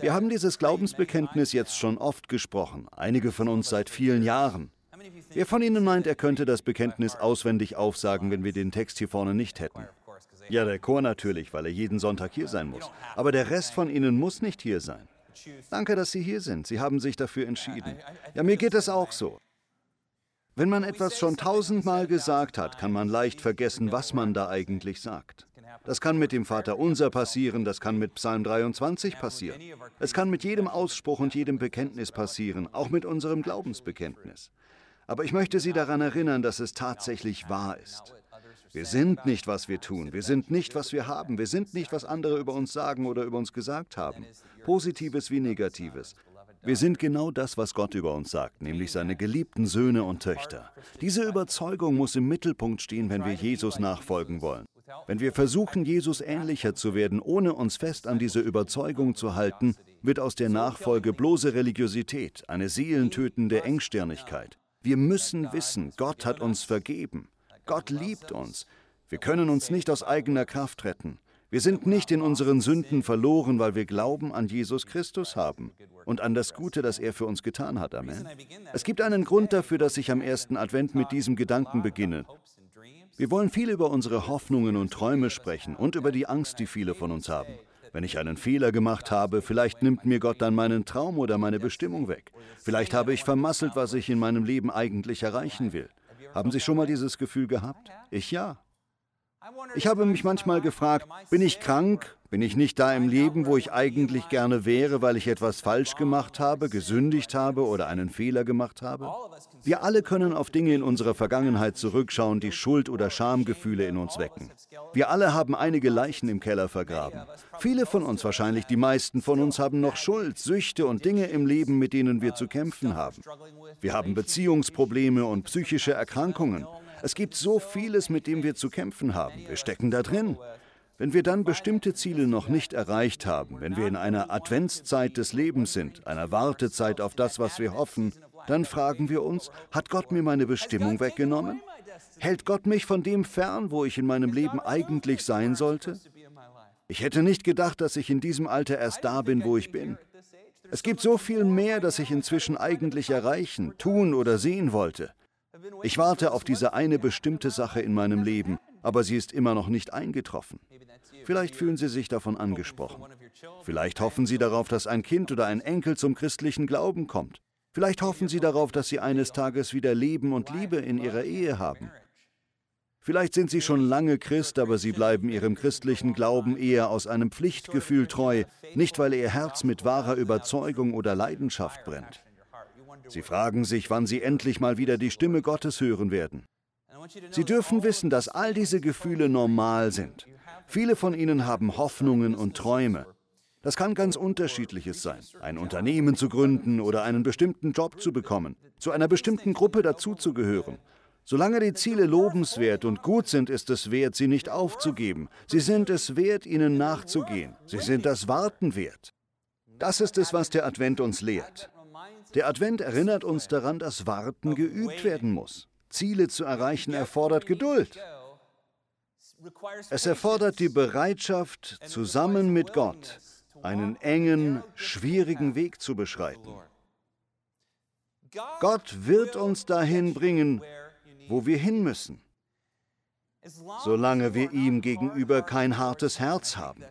Wir haben dieses Glaubensbekenntnis jetzt schon oft gesprochen, einige von uns seit vielen Jahren. Wer von Ihnen meint, er könnte das Bekenntnis auswendig aufsagen, wenn wir den Text hier vorne nicht hätten? Ja, der Chor natürlich, weil er jeden Sonntag hier sein muss. Aber der Rest von Ihnen muss nicht hier sein. Danke, dass Sie hier sind. Sie haben sich dafür entschieden. Ja, mir geht es auch so. Wenn man etwas schon tausendmal gesagt hat, kann man leicht vergessen, was man da eigentlich sagt. Das kann mit dem Vater Unser passieren, das kann mit Psalm 23 passieren. Es kann mit jedem Ausspruch und jedem Bekenntnis passieren, auch mit unserem Glaubensbekenntnis. Aber ich möchte Sie daran erinnern, dass es tatsächlich wahr ist. Wir sind nicht, was wir tun. Wir sind nicht, was wir haben. Wir sind nicht, was andere über uns sagen oder über uns gesagt haben. Positives wie Negatives. Wir sind genau das, was Gott über uns sagt, nämlich seine geliebten Söhne und Töchter. Diese Überzeugung muss im Mittelpunkt stehen, wenn wir Jesus nachfolgen wollen. Wenn wir versuchen, Jesus ähnlicher zu werden, ohne uns fest an diese Überzeugung zu halten, wird aus der Nachfolge bloße Religiosität, eine seelentötende Engstirnigkeit. Wir müssen wissen, Gott hat uns vergeben. Gott liebt uns. Wir können uns nicht aus eigener Kraft retten. Wir sind nicht in unseren Sünden verloren, weil wir Glauben an Jesus Christus haben und an das Gute, das er für uns getan hat. Amen. Es gibt einen Grund dafür, dass ich am ersten Advent mit diesem Gedanken beginne. Wir wollen viel über unsere Hoffnungen und Träume sprechen und über die Angst, die viele von uns haben. Wenn ich einen Fehler gemacht habe, vielleicht nimmt mir Gott dann meinen Traum oder meine Bestimmung weg. Vielleicht habe ich vermasselt, was ich in meinem Leben eigentlich erreichen will. Haben Sie schon mal dieses Gefühl gehabt? Ich ja. Ich habe mich manchmal gefragt, bin ich krank? Bin ich nicht da im Leben, wo ich eigentlich gerne wäre, weil ich etwas falsch gemacht habe, gesündigt habe oder einen Fehler gemacht habe? Wir alle können auf Dinge in unserer Vergangenheit zurückschauen, die Schuld- oder Schamgefühle in uns wecken. Wir alle haben einige Leichen im Keller vergraben. Viele von uns, wahrscheinlich die meisten von uns, haben noch Schuld, Süchte und Dinge im Leben, mit denen wir zu kämpfen haben. Wir haben Beziehungsprobleme und psychische Erkrankungen. Es gibt so vieles, mit dem wir zu kämpfen haben. Wir stecken da drin. Wenn wir dann bestimmte Ziele noch nicht erreicht haben, wenn wir in einer Adventszeit des Lebens sind, einer Wartezeit auf das, was wir hoffen, dann fragen wir uns, hat Gott mir meine Bestimmung weggenommen? Hält Gott mich von dem fern, wo ich in meinem Leben eigentlich sein sollte? Ich hätte nicht gedacht, dass ich in diesem Alter erst da bin, wo ich bin. Es gibt so viel mehr, das ich inzwischen eigentlich erreichen, tun oder sehen wollte. Ich warte auf diese eine bestimmte Sache in meinem Leben, aber sie ist immer noch nicht eingetroffen. Vielleicht fühlen Sie sich davon angesprochen. Vielleicht hoffen Sie darauf, dass ein Kind oder ein Enkel zum christlichen Glauben kommt. Vielleicht hoffen Sie darauf, dass Sie eines Tages wieder Leben und Liebe in Ihrer Ehe haben. Vielleicht sind Sie schon lange Christ, aber Sie bleiben Ihrem christlichen Glauben eher aus einem Pflichtgefühl treu, nicht weil Ihr Herz mit wahrer Überzeugung oder Leidenschaft brennt. Sie fragen sich, wann Sie endlich mal wieder die Stimme Gottes hören werden. Sie dürfen wissen, dass all diese Gefühle normal sind. Viele von ihnen haben Hoffnungen und Träume. Das kann ganz unterschiedliches sein. Ein Unternehmen zu gründen oder einen bestimmten Job zu bekommen, zu einer bestimmten Gruppe dazuzugehören. Solange die Ziele lobenswert und gut sind, ist es wert, sie nicht aufzugeben. Sie sind es wert, ihnen nachzugehen. Sie sind das Warten wert. Das ist es, was der Advent uns lehrt. Der Advent erinnert uns daran, dass Warten geübt werden muss. Ziele zu erreichen erfordert Geduld. Es erfordert die Bereitschaft, zusammen mit Gott einen engen, schwierigen Weg zu beschreiten. Gott wird uns dahin bringen, wo wir hin müssen, solange wir ihm gegenüber kein hartes Herz haben.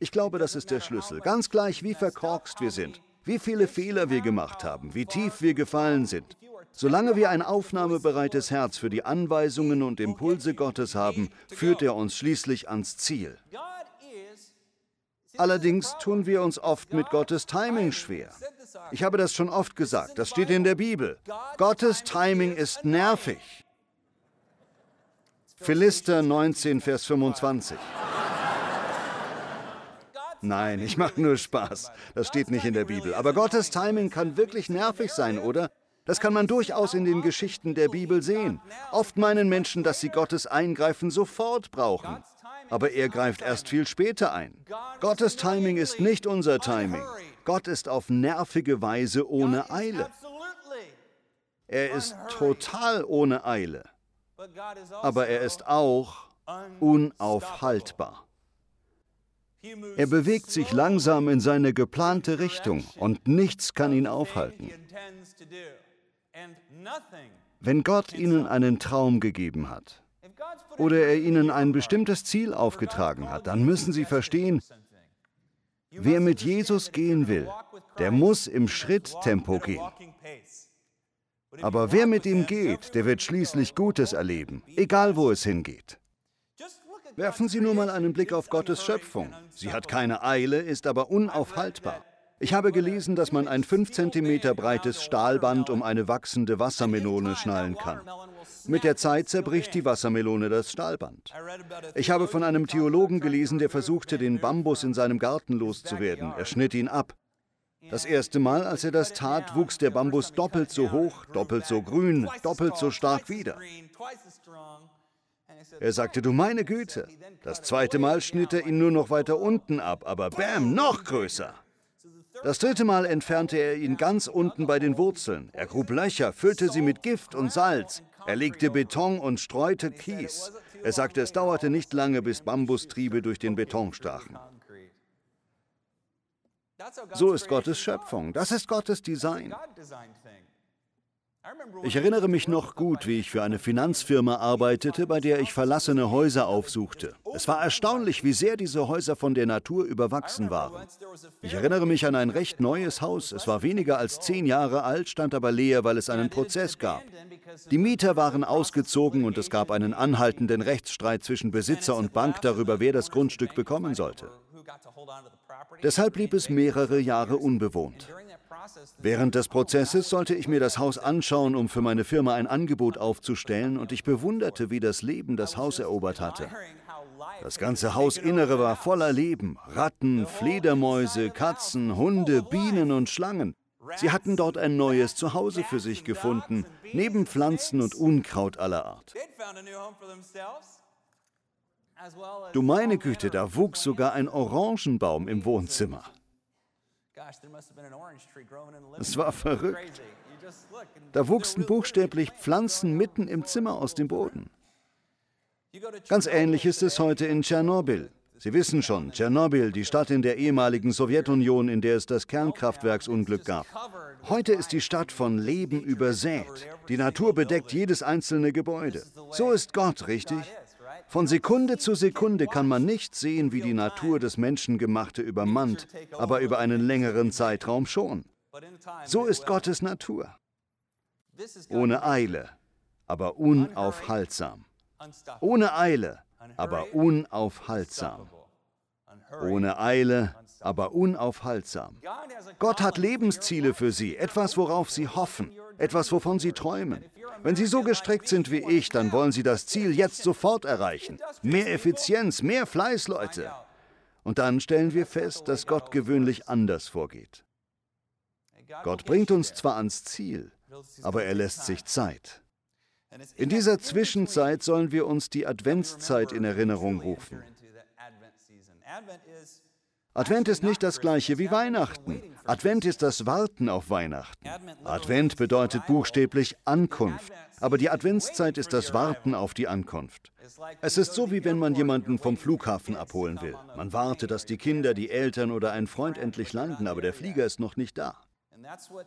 Ich glaube, das ist der Schlüssel. Ganz gleich, wie verkorkst wir sind, wie viele Fehler wir gemacht haben, wie tief wir gefallen sind. Solange wir ein aufnahmebereites Herz für die Anweisungen und Impulse Gottes haben, führt er uns schließlich ans Ziel. Allerdings tun wir uns oft mit Gottes Timing schwer. Ich habe das schon oft gesagt, das steht in der Bibel. Gottes Timing ist nervig. Philister 19, Vers 25. Nein, ich mache nur Spaß. Das steht nicht in der Bibel. Aber Gottes Timing kann wirklich nervig sein, oder? Das kann man durchaus in den Geschichten der Bibel sehen. Oft meinen Menschen, dass sie Gottes Eingreifen sofort brauchen. Aber er greift erst viel später ein. Gottes Timing ist nicht unser Timing. Gott ist auf nervige Weise ohne Eile. Er ist total ohne Eile. Aber er ist auch unaufhaltbar. Er bewegt sich langsam in seine geplante Richtung und nichts kann ihn aufhalten. Wenn Gott Ihnen einen Traum gegeben hat oder er Ihnen ein bestimmtes Ziel aufgetragen hat, dann müssen Sie verstehen, wer mit Jesus gehen will, der muss im Schritttempo gehen. Aber wer mit ihm geht, der wird schließlich Gutes erleben, egal wo es hingeht. Werfen Sie nur mal einen Blick auf Gottes Schöpfung. Sie hat keine Eile, ist aber unaufhaltbar. Ich habe gelesen, dass man ein 5 cm breites Stahlband um eine wachsende Wassermelone schnallen kann. Mit der Zeit zerbricht die Wassermelone das Stahlband. Ich habe von einem Theologen gelesen, der versuchte, den Bambus in seinem Garten loszuwerden. Er schnitt ihn ab. Das erste Mal, als er das tat, wuchs der Bambus doppelt so hoch, doppelt so grün, doppelt so stark wieder. Er sagte, du meine Güte. Das zweite Mal schnitt er ihn nur noch weiter unten ab, aber bam, noch größer. Das dritte Mal entfernte er ihn ganz unten bei den Wurzeln. Er grub Löcher, füllte sie mit Gift und Salz. Er legte Beton und streute Kies. Er sagte, es dauerte nicht lange, bis Bambustriebe durch den Beton stachen. So ist Gottes Schöpfung. Das ist Gottes Design. Ich erinnere mich noch gut, wie ich für eine Finanzfirma arbeitete, bei der ich verlassene Häuser aufsuchte. Es war erstaunlich, wie sehr diese Häuser von der Natur überwachsen waren. Ich erinnere mich an ein recht neues Haus. Es war weniger als zehn Jahre alt, stand aber leer, weil es einen Prozess gab. Die Mieter waren ausgezogen und es gab einen anhaltenden Rechtsstreit zwischen Besitzer und Bank darüber, wer das Grundstück bekommen sollte. Deshalb blieb es mehrere Jahre unbewohnt. Während des Prozesses sollte ich mir das Haus anschauen, um für meine Firma ein Angebot aufzustellen, und ich bewunderte, wie das Leben das Haus erobert hatte. Das ganze Hausinnere war voller Leben. Ratten, Fledermäuse, Katzen, Hunde, Bienen und Schlangen. Sie hatten dort ein neues Zuhause für sich gefunden, neben Pflanzen und Unkraut aller Art. Du meine Güte, da wuchs sogar ein Orangenbaum im Wohnzimmer. Es war verrückt. Da wuchsen buchstäblich Pflanzen mitten im Zimmer aus dem Boden. Ganz ähnlich ist es heute in Tschernobyl. Sie wissen schon, Tschernobyl, die Stadt in der ehemaligen Sowjetunion, in der es das Kernkraftwerksunglück gab. Heute ist die Stadt von Leben übersät. Die Natur bedeckt jedes einzelne Gebäude. So ist Gott, richtig? Von Sekunde zu Sekunde kann man nicht sehen, wie die Natur das Menschengemachte übermannt, aber über einen längeren Zeitraum schon. So ist Gottes Natur. Ohne Eile, aber unaufhaltsam. Ohne Eile, aber unaufhaltsam. Ohne Eile, aber unaufhaltsam. Gott hat Lebensziele für sie, etwas, worauf sie hoffen, etwas, wovon sie träumen. Wenn Sie so gestrickt sind wie ich, dann wollen Sie das Ziel jetzt sofort erreichen. Mehr Effizienz, mehr Fleiß, Leute. Und dann stellen wir fest, dass Gott gewöhnlich anders vorgeht. Gott bringt uns zwar ans Ziel, aber er lässt sich Zeit. In dieser Zwischenzeit sollen wir uns die Adventszeit in Erinnerung rufen. Advent ist nicht das gleiche wie Weihnachten. Advent ist das Warten auf Weihnachten. Advent bedeutet buchstäblich Ankunft. Aber die Adventszeit ist das Warten auf die Ankunft. Es ist so, wie wenn man jemanden vom Flughafen abholen will. Man wartet, dass die Kinder, die Eltern oder ein Freund endlich landen, aber der Flieger ist noch nicht da.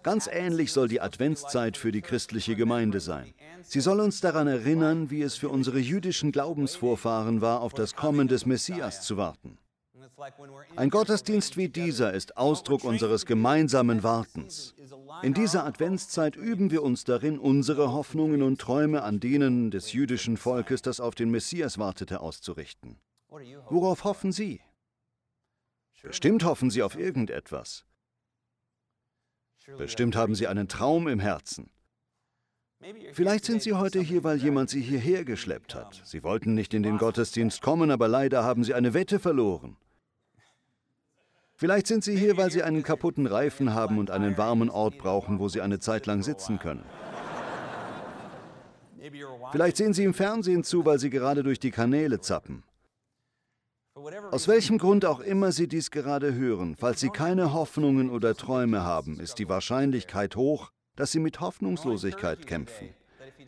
Ganz ähnlich soll die Adventszeit für die christliche Gemeinde sein. Sie soll uns daran erinnern, wie es für unsere jüdischen Glaubensvorfahren war, auf das Kommen des Messias zu warten. Ein Gottesdienst wie dieser ist Ausdruck unseres gemeinsamen Wartens. In dieser Adventszeit üben wir uns darin, unsere Hoffnungen und Träume an denen des jüdischen Volkes, das auf den Messias wartete, auszurichten. Worauf hoffen Sie? Bestimmt hoffen Sie auf irgendetwas. Bestimmt haben Sie einen Traum im Herzen. Vielleicht sind Sie heute hier, weil jemand Sie hierher geschleppt hat. Sie wollten nicht in den Gottesdienst kommen, aber leider haben Sie eine Wette verloren. Vielleicht sind Sie hier, weil Sie einen kaputten Reifen haben und einen warmen Ort brauchen, wo Sie eine Zeit lang sitzen können. Vielleicht sehen Sie im Fernsehen zu, weil Sie gerade durch die Kanäle zappen. Aus welchem Grund auch immer Sie dies gerade hören, falls Sie keine Hoffnungen oder Träume haben, ist die Wahrscheinlichkeit hoch, dass Sie mit Hoffnungslosigkeit kämpfen.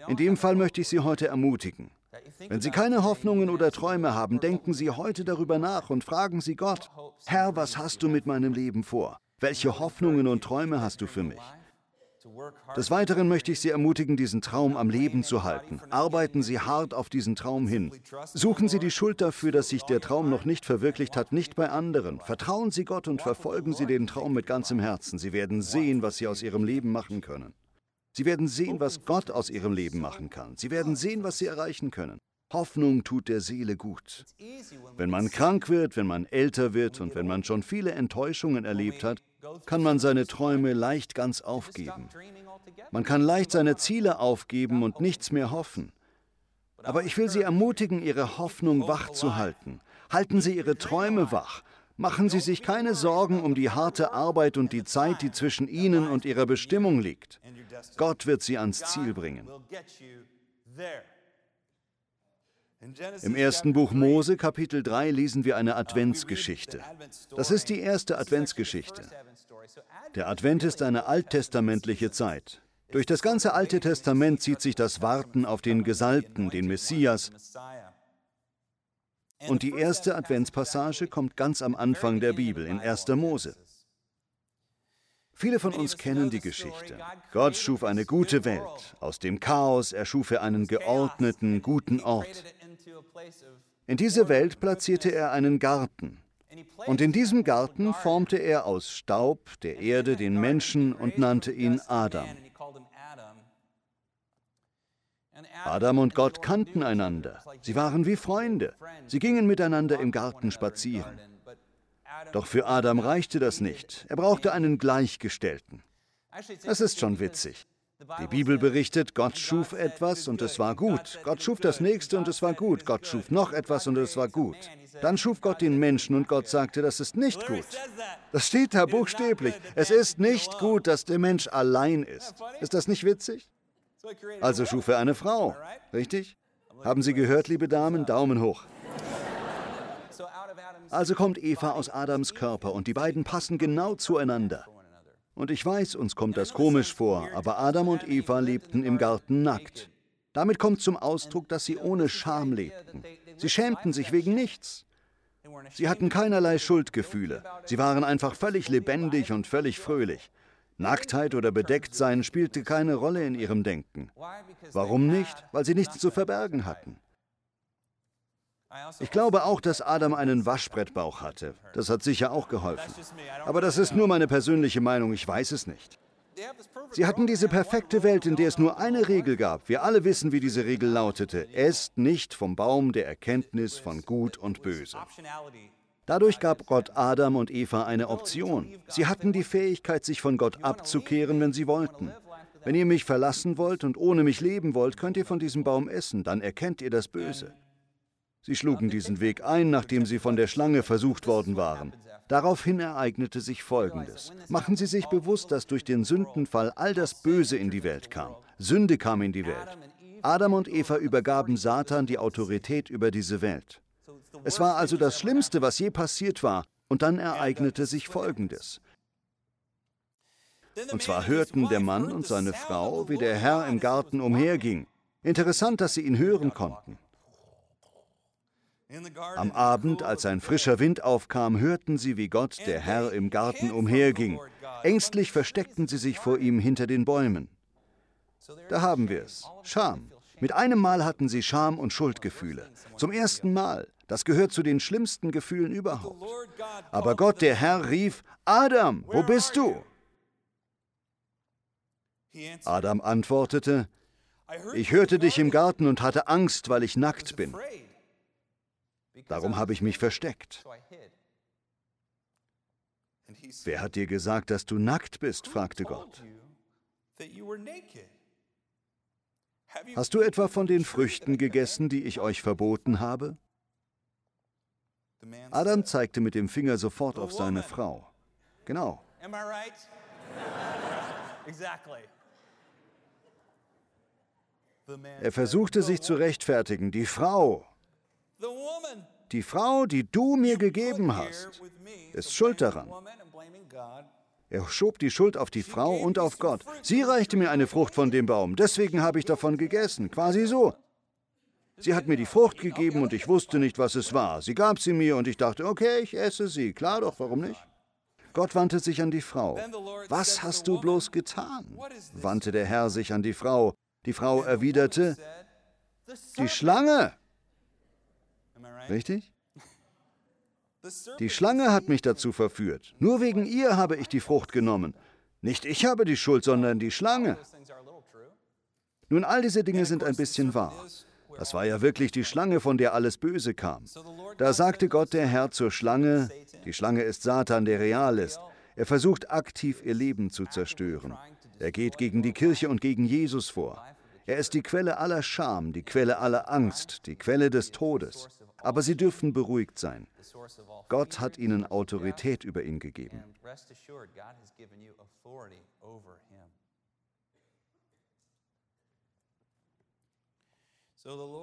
In dem Fall möchte ich Sie heute ermutigen. Wenn Sie keine Hoffnungen oder Träume haben, denken Sie heute darüber nach und fragen Sie Gott, Herr, was hast du mit meinem Leben vor? Welche Hoffnungen und Träume hast du für mich? Des Weiteren möchte ich Sie ermutigen, diesen Traum am Leben zu halten. Arbeiten Sie hart auf diesen Traum hin. Suchen Sie die Schuld dafür, dass sich der Traum noch nicht verwirklicht hat, nicht bei anderen. Vertrauen Sie Gott und verfolgen Sie den Traum mit ganzem Herzen. Sie werden sehen, was Sie aus Ihrem Leben machen können. Sie werden sehen, was Gott aus Ihrem Leben machen kann. Sie werden sehen, was Sie erreichen können. Hoffnung tut der Seele gut. Wenn man krank wird, wenn man älter wird und wenn man schon viele Enttäuschungen erlebt hat, kann man seine Träume leicht ganz aufgeben. Man kann leicht seine Ziele aufgeben und nichts mehr hoffen. Aber ich will Sie ermutigen, Ihre Hoffnung wach zu halten. Halten Sie Ihre Träume wach. Machen Sie sich keine Sorgen um die harte Arbeit und die Zeit, die zwischen Ihnen und Ihrer Bestimmung liegt. Gott wird Sie ans Ziel bringen. Im ersten Buch Mose, Kapitel 3, lesen wir eine Adventsgeschichte. Das ist die erste Adventsgeschichte. Der Advent ist eine alttestamentliche Zeit. Durch das ganze Alte Testament zieht sich das Warten auf den Gesalbten, den Messias. Und die erste Adventspassage kommt ganz am Anfang der Bibel, in 1. Mose. Viele von uns kennen die Geschichte. Gott schuf eine gute Welt. Aus dem Chaos erschuf er einen geordneten, guten Ort. In diese Welt platzierte er einen Garten. Und in diesem Garten formte er aus Staub der Erde den Menschen und nannte ihn Adam. Adam und Gott kannten einander. Sie waren wie Freunde. Sie gingen miteinander im Garten spazieren. Doch für Adam reichte das nicht. Er brauchte einen Gleichgestellten. Das ist schon witzig. Die Bibel berichtet, Gott schuf etwas und es war gut. Gott schuf das nächste und es war gut. Gott schuf noch etwas und es war gut. Dann schuf Gott den Menschen und Gott sagte, das ist nicht gut. Das steht da buchstäblich. Es ist nicht gut, dass der Mensch allein ist. Ist das nicht witzig? Also schuf er eine Frau, richtig? Haben Sie gehört, liebe Damen? Daumen hoch. Also kommt Eva aus Adams Körper und die beiden passen genau zueinander. Und ich weiß, uns kommt das komisch vor, aber Adam und Eva lebten im Garten nackt. Damit kommt zum Ausdruck, dass sie ohne Scham lebten. Sie schämten sich wegen nichts. Sie hatten keinerlei Schuldgefühle. Sie waren einfach völlig lebendig und völlig fröhlich. Nacktheit oder Bedecktsein spielte keine Rolle in ihrem Denken. Warum nicht? Weil sie nichts zu verbergen hatten. Ich glaube auch, dass Adam einen Waschbrettbauch hatte. Das hat sicher auch geholfen. Aber das ist nur meine persönliche Meinung, ich weiß es nicht. Sie hatten diese perfekte Welt, in der es nur eine Regel gab. Wir alle wissen, wie diese Regel lautete. Esst nicht vom Baum der Erkenntnis von Gut und Böse. Dadurch gab Gott Adam und Eva eine Option. Sie hatten die Fähigkeit, sich von Gott abzukehren, wenn sie wollten. Wenn ihr mich verlassen wollt und ohne mich leben wollt, könnt ihr von diesem Baum essen, dann erkennt ihr das Böse. Sie schlugen diesen Weg ein, nachdem sie von der Schlange versucht worden waren. Daraufhin ereignete sich Folgendes. Machen Sie sich bewusst, dass durch den Sündenfall all das Böse in die Welt kam. Sünde kam in die Welt. Adam und Eva übergaben Satan die Autorität über diese Welt. Es war also das Schlimmste, was je passiert war. Und dann ereignete sich Folgendes. Und zwar hörten der Mann und seine Frau, wie der Herr im Garten umherging. Interessant, dass sie ihn hören konnten. Am Abend, als ein frischer Wind aufkam, hörten sie, wie Gott, der Herr, im Garten umherging. Ängstlich versteckten sie sich vor ihm hinter den Bäumen. Da haben wir es. Scham. Mit einem Mal hatten sie Scham und Schuldgefühle. Zum ersten Mal. Das gehört zu den schlimmsten Gefühlen überhaupt. Aber Gott, der Herr, rief, Adam, wo bist du? Adam antwortete, ich hörte dich im Garten und hatte Angst, weil ich nackt bin. Darum habe ich mich versteckt. Wer hat dir gesagt, dass du nackt bist? fragte Gott. Hast du etwa von den Früchten gegessen, die ich euch verboten habe? Adam zeigte mit dem Finger sofort auf seine Frau. Genau. Er versuchte sich zu rechtfertigen. Die Frau, die Frau, die du mir gegeben hast, ist schuld daran. Er schob die Schuld auf die Frau und auf Gott. Sie reichte mir eine Frucht von dem Baum, deswegen habe ich davon gegessen, quasi so. Sie hat mir die Frucht gegeben und ich wusste nicht, was es war. Sie gab sie mir und ich dachte, okay, ich esse sie. Klar doch, warum nicht? Gott wandte sich an die Frau. Was hast du bloß getan? wandte der Herr sich an die Frau. Die Frau erwiderte, die Schlange. Richtig? Die Schlange hat mich dazu verführt. Nur wegen ihr habe ich die Frucht genommen. Nicht ich habe die Schuld, sondern die Schlange. Nun, all diese Dinge sind ein bisschen wahr. Das war ja wirklich die Schlange, von der alles Böse kam. Da sagte Gott der Herr zur Schlange, die Schlange ist Satan, der real ist. Er versucht aktiv ihr Leben zu zerstören. Er geht gegen die Kirche und gegen Jesus vor. Er ist die Quelle aller Scham, die Quelle aller Angst, die Quelle des Todes. Aber sie dürfen beruhigt sein. Gott hat ihnen Autorität über ihn gegeben.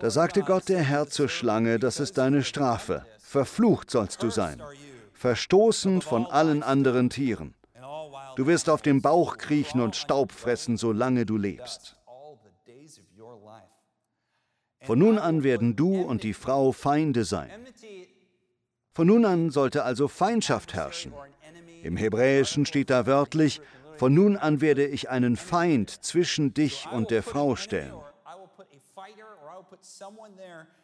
Da sagte Gott der Herr zur Schlange, das ist deine Strafe. Verflucht sollst du sein, verstoßen von allen anderen Tieren. Du wirst auf dem Bauch kriechen und Staub fressen, solange du lebst. Von nun an werden du und die Frau Feinde sein. Von nun an sollte also Feindschaft herrschen. Im Hebräischen steht da wörtlich, von nun an werde ich einen Feind zwischen dich und der Frau stellen.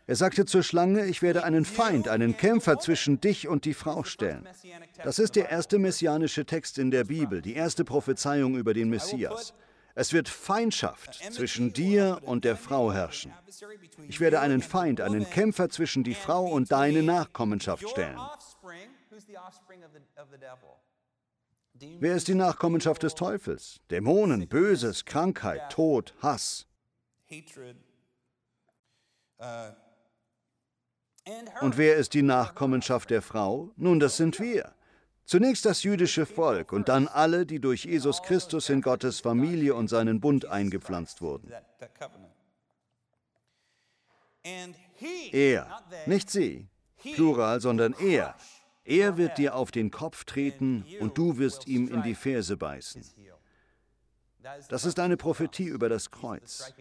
Er sagte zur Schlange, ich werde einen Feind, einen Kämpfer zwischen dich und die Frau stellen. Das ist der erste messianische Text in der Bibel, die erste Prophezeiung über den Messias. Es wird Feindschaft zwischen dir und der Frau herrschen. Ich werde einen Feind, einen Kämpfer zwischen die Frau und deine Nachkommenschaft stellen. Wer ist die Nachkommenschaft des Teufels? Dämonen, Böses, Krankheit, Tod, Hass. Und wer ist die Nachkommenschaft der Frau? Nun, das sind wir. Zunächst das jüdische Volk und dann alle, die durch Jesus Christus in Gottes Familie und seinen Bund eingepflanzt wurden. Er, nicht sie, Plural, sondern er. Er wird dir auf den Kopf treten und du wirst ihm in die Ferse beißen. Das ist eine Prophetie über das Kreuz.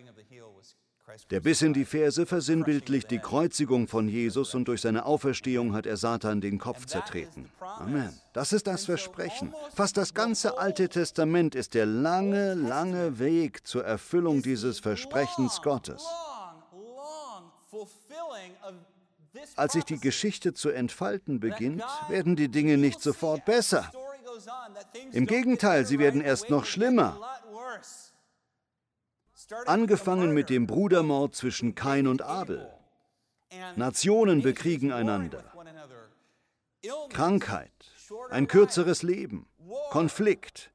Der Biss in die Ferse versinnbildlicht die Kreuzigung von Jesus und durch seine Auferstehung hat er Satan den Kopf zertreten. Amen. Das ist das Versprechen. Fast das ganze Alte Testament ist der lange, lange Weg zur Erfüllung dieses Versprechens Gottes. Als sich die Geschichte zu entfalten beginnt, werden die Dinge nicht sofort besser. Im Gegenteil, sie werden erst noch schlimmer. Angefangen mit dem Brudermord zwischen Kain und Abel. Nationen bekriegen einander. Krankheit, ein kürzeres Leben, Konflikt.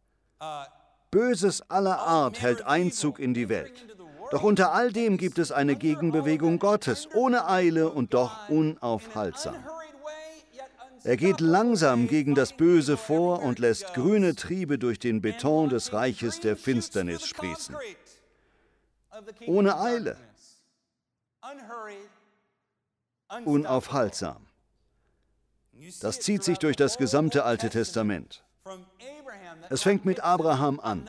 Böses aller Art hält Einzug in die Welt. Doch unter all dem gibt es eine Gegenbewegung Gottes, ohne Eile und doch unaufhaltsam. Er geht langsam gegen das Böse vor und lässt grüne Triebe durch den Beton des Reiches der Finsternis sprießen ohne Eile, unaufhaltsam. Das zieht sich durch das gesamte Alte Testament. Es fängt mit Abraham an.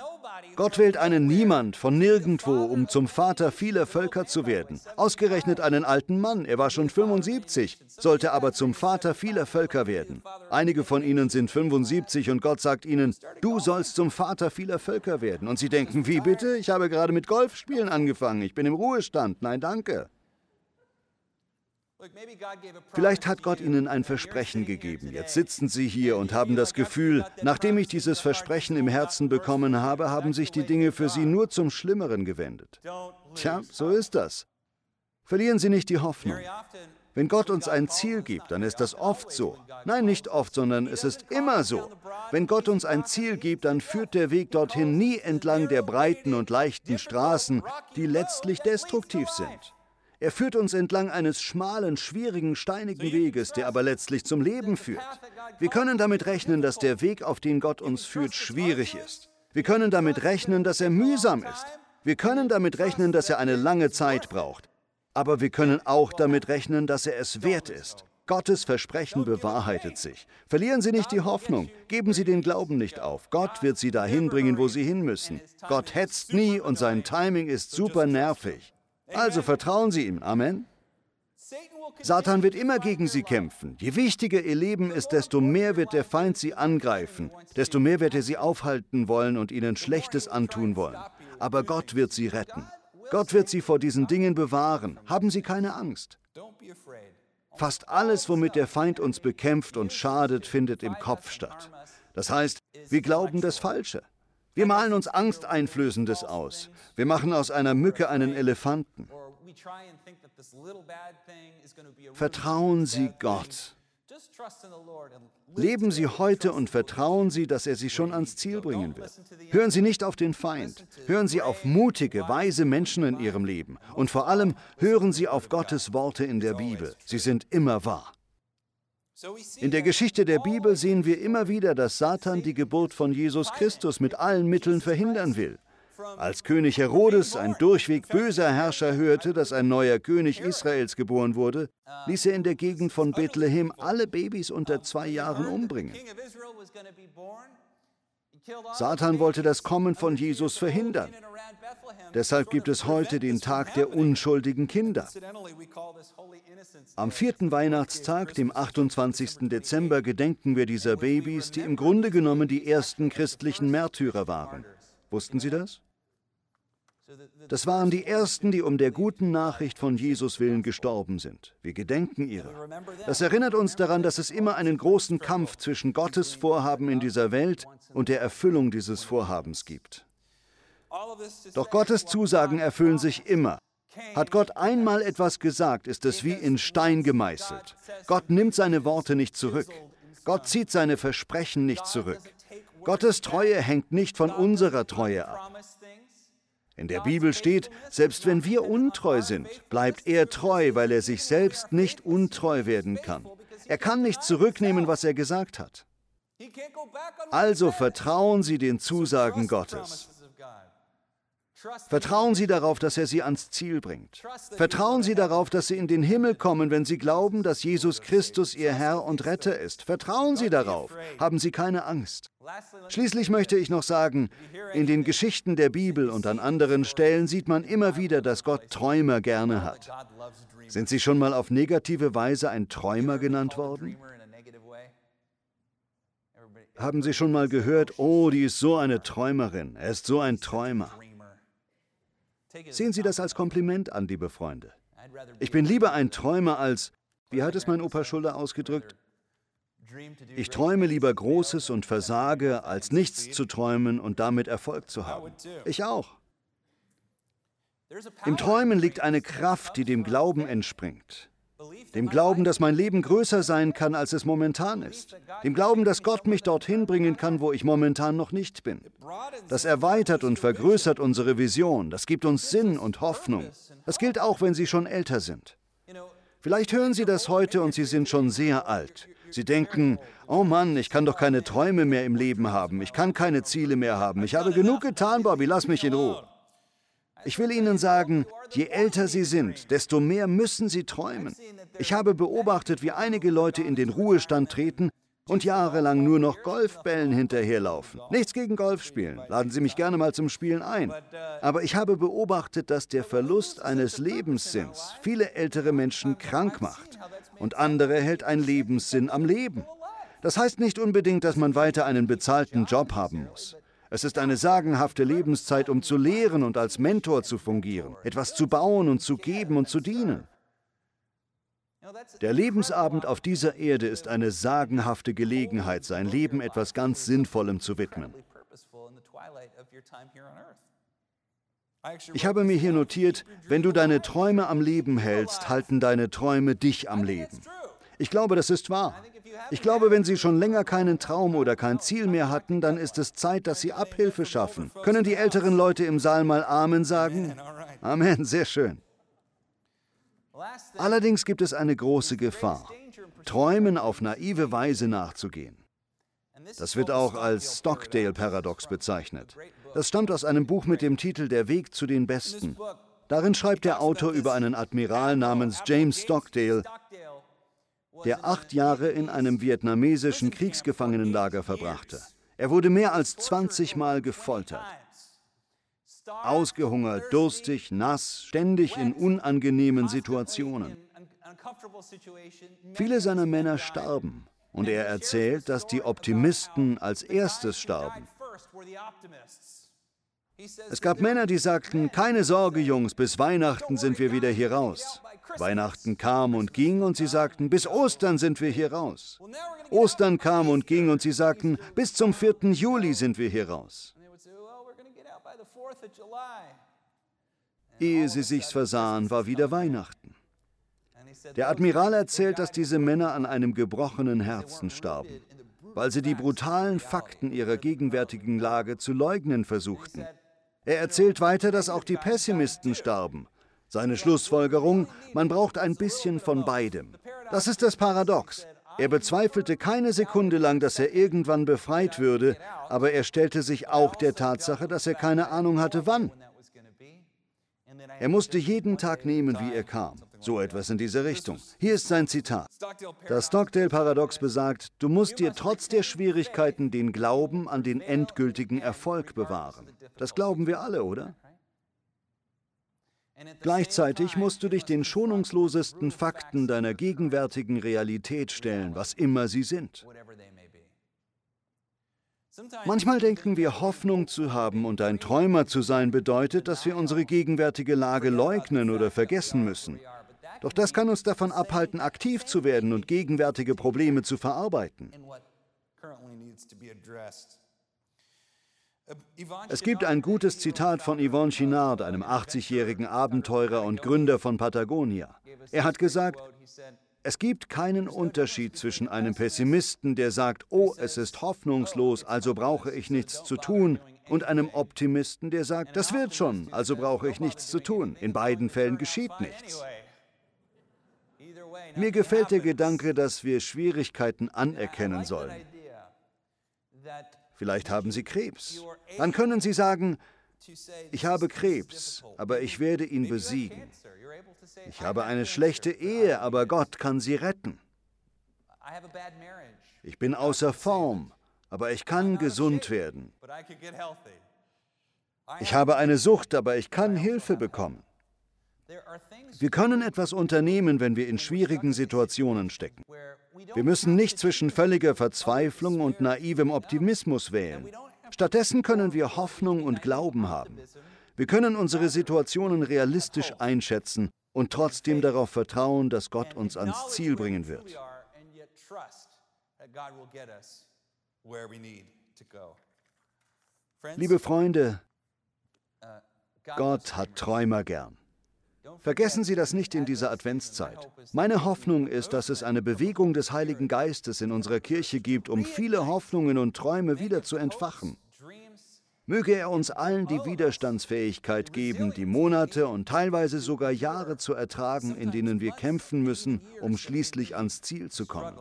Gott wählt einen Niemand von nirgendwo, um zum Vater vieler Völker zu werden. Ausgerechnet einen alten Mann, er war schon 75, sollte aber zum Vater vieler Völker werden. Einige von ihnen sind 75 und Gott sagt ihnen, du sollst zum Vater vieler Völker werden. Und sie denken, wie bitte? Ich habe gerade mit Golfspielen angefangen, ich bin im Ruhestand. Nein, danke. Vielleicht hat Gott Ihnen ein Versprechen gegeben. Jetzt sitzen Sie hier und haben das Gefühl, nachdem ich dieses Versprechen im Herzen bekommen habe, haben sich die Dinge für Sie nur zum Schlimmeren gewendet. Tja, so ist das. Verlieren Sie nicht die Hoffnung. Wenn Gott uns ein Ziel gibt, dann ist das oft so. Nein, nicht oft, sondern es ist immer so. Wenn Gott uns ein Ziel gibt, dann führt der Weg dorthin nie entlang der breiten und leichten Straßen, die letztlich destruktiv sind. Er führt uns entlang eines schmalen, schwierigen, steinigen Weges, der aber letztlich zum Leben führt. Wir können damit rechnen, dass der Weg, auf den Gott uns führt, schwierig ist. Wir können damit rechnen, dass er mühsam ist. Wir können damit rechnen, dass er eine lange Zeit braucht. Aber wir können auch damit rechnen, dass er es wert ist. Gottes Versprechen bewahrheitet sich. Verlieren Sie nicht die Hoffnung, geben Sie den Glauben nicht auf. Gott wird Sie dahin bringen, wo Sie hin müssen. Gott hetzt nie und sein Timing ist super nervig. Also vertrauen Sie ihm. Amen. Satan wird immer gegen sie kämpfen. Je wichtiger ihr Leben ist, desto mehr wird der Feind sie angreifen, desto mehr wird er sie aufhalten wollen und ihnen Schlechtes antun wollen. Aber Gott wird sie retten. Gott wird sie vor diesen Dingen bewahren. Haben Sie keine Angst. Fast alles, womit der Feind uns bekämpft und schadet, findet im Kopf statt. Das heißt, wir glauben das Falsche. Wir malen uns Angsteinflößendes aus. Wir machen aus einer Mücke einen Elefanten. Vertrauen Sie Gott. Leben Sie heute und vertrauen Sie, dass er Sie schon ans Ziel bringen wird. Hören Sie nicht auf den Feind. Hören Sie auf mutige, weise Menschen in Ihrem Leben. Und vor allem hören Sie auf Gottes Worte in der Bibel. Sie sind immer wahr. In der Geschichte der Bibel sehen wir immer wieder, dass Satan die Geburt von Jesus Christus mit allen Mitteln verhindern will. Als König Herodes, ein durchweg böser Herrscher, hörte, dass ein neuer König Israels geboren wurde, ließ er in der Gegend von Bethlehem alle Babys unter zwei Jahren umbringen. Satan wollte das Kommen von Jesus verhindern. Deshalb gibt es heute den Tag der unschuldigen Kinder. Am vierten Weihnachtstag, dem 28. Dezember, gedenken wir dieser Babys, die im Grunde genommen die ersten christlichen Märtyrer waren. Wussten Sie das? Das waren die Ersten, die um der guten Nachricht von Jesus willen gestorben sind. Wir gedenken ihrer. Das erinnert uns daran, dass es immer einen großen Kampf zwischen Gottes Vorhaben in dieser Welt und der Erfüllung dieses Vorhabens gibt. Doch Gottes Zusagen erfüllen sich immer. Hat Gott einmal etwas gesagt, ist es wie in Stein gemeißelt. Gott nimmt seine Worte nicht zurück. Gott zieht seine Versprechen nicht zurück. Gottes Treue hängt nicht von unserer Treue ab. In der Bibel steht, selbst wenn wir untreu sind, bleibt er treu, weil er sich selbst nicht untreu werden kann. Er kann nicht zurücknehmen, was er gesagt hat. Also vertrauen Sie den Zusagen Gottes. Vertrauen Sie darauf, dass er Sie ans Ziel bringt. Vertrauen Sie darauf, dass Sie in den Himmel kommen, wenn Sie glauben, dass Jesus Christus Ihr Herr und Retter ist. Vertrauen Sie darauf. Haben Sie keine Angst. Schließlich möchte ich noch sagen, in den Geschichten der Bibel und an anderen Stellen sieht man immer wieder, dass Gott Träumer gerne hat. Sind Sie schon mal auf negative Weise ein Träumer genannt worden? Haben Sie schon mal gehört, oh, die ist so eine Träumerin, er ist so ein Träumer? Sehen Sie das als Kompliment an, liebe Freunde. Ich bin lieber ein Träumer als, wie hat es mein Opa Schuller ausgedrückt? Ich träume lieber Großes und versage, als nichts zu träumen und damit Erfolg zu haben. Ich auch. Im Träumen liegt eine Kraft, die dem Glauben entspringt. Dem Glauben, dass mein Leben größer sein kann, als es momentan ist. Dem Glauben, dass Gott mich dorthin bringen kann, wo ich momentan noch nicht bin. Das erweitert und vergrößert unsere Vision. Das gibt uns Sinn und Hoffnung. Das gilt auch, wenn Sie schon älter sind. Vielleicht hören Sie das heute und Sie sind schon sehr alt. Sie denken, oh Mann, ich kann doch keine Träume mehr im Leben haben. Ich kann keine Ziele mehr haben. Ich habe genug getan, Bobby, lass mich in Ruhe. Ich will Ihnen sagen, je älter Sie sind, desto mehr müssen Sie träumen. Ich habe beobachtet, wie einige Leute in den Ruhestand treten und jahrelang nur noch Golfbällen hinterherlaufen. Nichts gegen Golfspielen, laden Sie mich gerne mal zum Spielen ein. Aber ich habe beobachtet, dass der Verlust eines Lebenssinns viele ältere Menschen krank macht und andere hält ein Lebenssinn am Leben. Das heißt nicht unbedingt, dass man weiter einen bezahlten Job haben muss. Es ist eine sagenhafte Lebenszeit, um zu lehren und als Mentor zu fungieren, etwas zu bauen und zu geben und zu dienen. Der Lebensabend auf dieser Erde ist eine sagenhafte Gelegenheit, sein Leben etwas ganz Sinnvollem zu widmen. Ich habe mir hier notiert, wenn du deine Träume am Leben hältst, halten deine Träume dich am Leben. Ich glaube, das ist wahr. Ich glaube, wenn Sie schon länger keinen Traum oder kein Ziel mehr hatten, dann ist es Zeit, dass Sie Abhilfe schaffen. Können die älteren Leute im Saal mal Amen sagen? Amen, sehr schön. Allerdings gibt es eine große Gefahr, Träumen auf naive Weise nachzugehen. Das wird auch als Stockdale-Paradox bezeichnet. Das stammt aus einem Buch mit dem Titel Der Weg zu den Besten. Darin schreibt der Autor über einen Admiral namens James Stockdale, der acht Jahre in einem vietnamesischen Kriegsgefangenenlager verbrachte. Er wurde mehr als 20 Mal gefoltert. Ausgehungert, durstig, nass, ständig in unangenehmen Situationen. Viele seiner Männer starben und er erzählt, dass die Optimisten als erstes starben. Es gab Männer, die sagten, keine Sorge Jungs, bis Weihnachten sind wir wieder hier raus. Weihnachten kam und ging und sie sagten, bis Ostern sind wir hier raus. Ostern kam und ging und sie sagten, bis zum 4. Juli sind wir hier raus. Ehe sie sich's versahen, war wieder Weihnachten. Der Admiral erzählt, dass diese Männer an einem gebrochenen Herzen starben, weil sie die brutalen Fakten ihrer gegenwärtigen Lage zu leugnen versuchten. Er erzählt weiter, dass auch die Pessimisten starben. Seine Schlussfolgerung, man braucht ein bisschen von beidem. Das ist das Paradox. Er bezweifelte keine Sekunde lang, dass er irgendwann befreit würde, aber er stellte sich auch der Tatsache, dass er keine Ahnung hatte, wann. Er musste jeden Tag nehmen, wie er kam. So etwas in diese Richtung. Hier ist sein Zitat. Das Stockdale-Paradox besagt, du musst dir trotz der Schwierigkeiten den Glauben an den endgültigen Erfolg bewahren. Das glauben wir alle, oder? Gleichzeitig musst du dich den schonungslosesten Fakten deiner gegenwärtigen Realität stellen, was immer sie sind. Manchmal denken wir, Hoffnung zu haben und ein Träumer zu sein bedeutet, dass wir unsere gegenwärtige Lage leugnen oder vergessen müssen. Doch das kann uns davon abhalten, aktiv zu werden und gegenwärtige Probleme zu verarbeiten. Es gibt ein gutes Zitat von Yvonne Chinard, einem 80-jährigen Abenteurer und Gründer von Patagonia. Er hat gesagt, es gibt keinen Unterschied zwischen einem Pessimisten, der sagt, oh, es ist hoffnungslos, also brauche ich nichts zu tun, und einem Optimisten, der sagt, das wird schon, also brauche ich nichts zu tun. In beiden Fällen geschieht nichts. Mir gefällt der Gedanke, dass wir Schwierigkeiten anerkennen sollen. Vielleicht haben Sie Krebs. Dann können Sie sagen, ich habe Krebs, aber ich werde ihn besiegen. Ich habe eine schlechte Ehe, aber Gott kann sie retten. Ich bin außer Form, aber ich kann gesund werden. Ich habe eine Sucht, aber ich kann Hilfe bekommen. Wir können etwas unternehmen, wenn wir in schwierigen Situationen stecken. Wir müssen nicht zwischen völliger Verzweiflung und naivem Optimismus wählen. Stattdessen können wir Hoffnung und Glauben haben. Wir können unsere Situationen realistisch einschätzen und trotzdem darauf vertrauen, dass Gott uns ans Ziel bringen wird. Liebe Freunde, Gott hat Träumer gern. Vergessen Sie das nicht in dieser Adventszeit. Meine Hoffnung ist, dass es eine Bewegung des Heiligen Geistes in unserer Kirche gibt, um viele Hoffnungen und Träume wieder zu entfachen. Möge er uns allen die Widerstandsfähigkeit geben, die Monate und teilweise sogar Jahre zu ertragen, in denen wir kämpfen müssen, um schließlich ans Ziel zu kommen.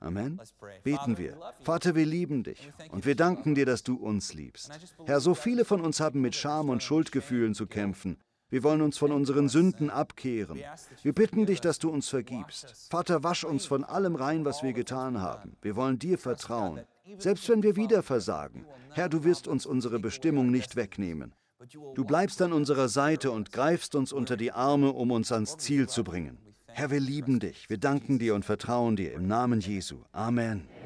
Amen. Beten wir. Vater, wir lieben dich und wir danken dir, dass du uns liebst. Herr, so viele von uns haben mit Scham und Schuldgefühlen zu kämpfen. Wir wollen uns von unseren Sünden abkehren. Wir bitten dich, dass du uns vergibst. Vater, wasch uns von allem rein, was wir getan haben. Wir wollen dir vertrauen. Selbst wenn wir wieder versagen. Herr, du wirst uns unsere Bestimmung nicht wegnehmen. Du bleibst an unserer Seite und greifst uns unter die Arme, um uns ans Ziel zu bringen. Herr, wir lieben dich, wir danken dir und vertrauen dir im Namen Jesu. Amen.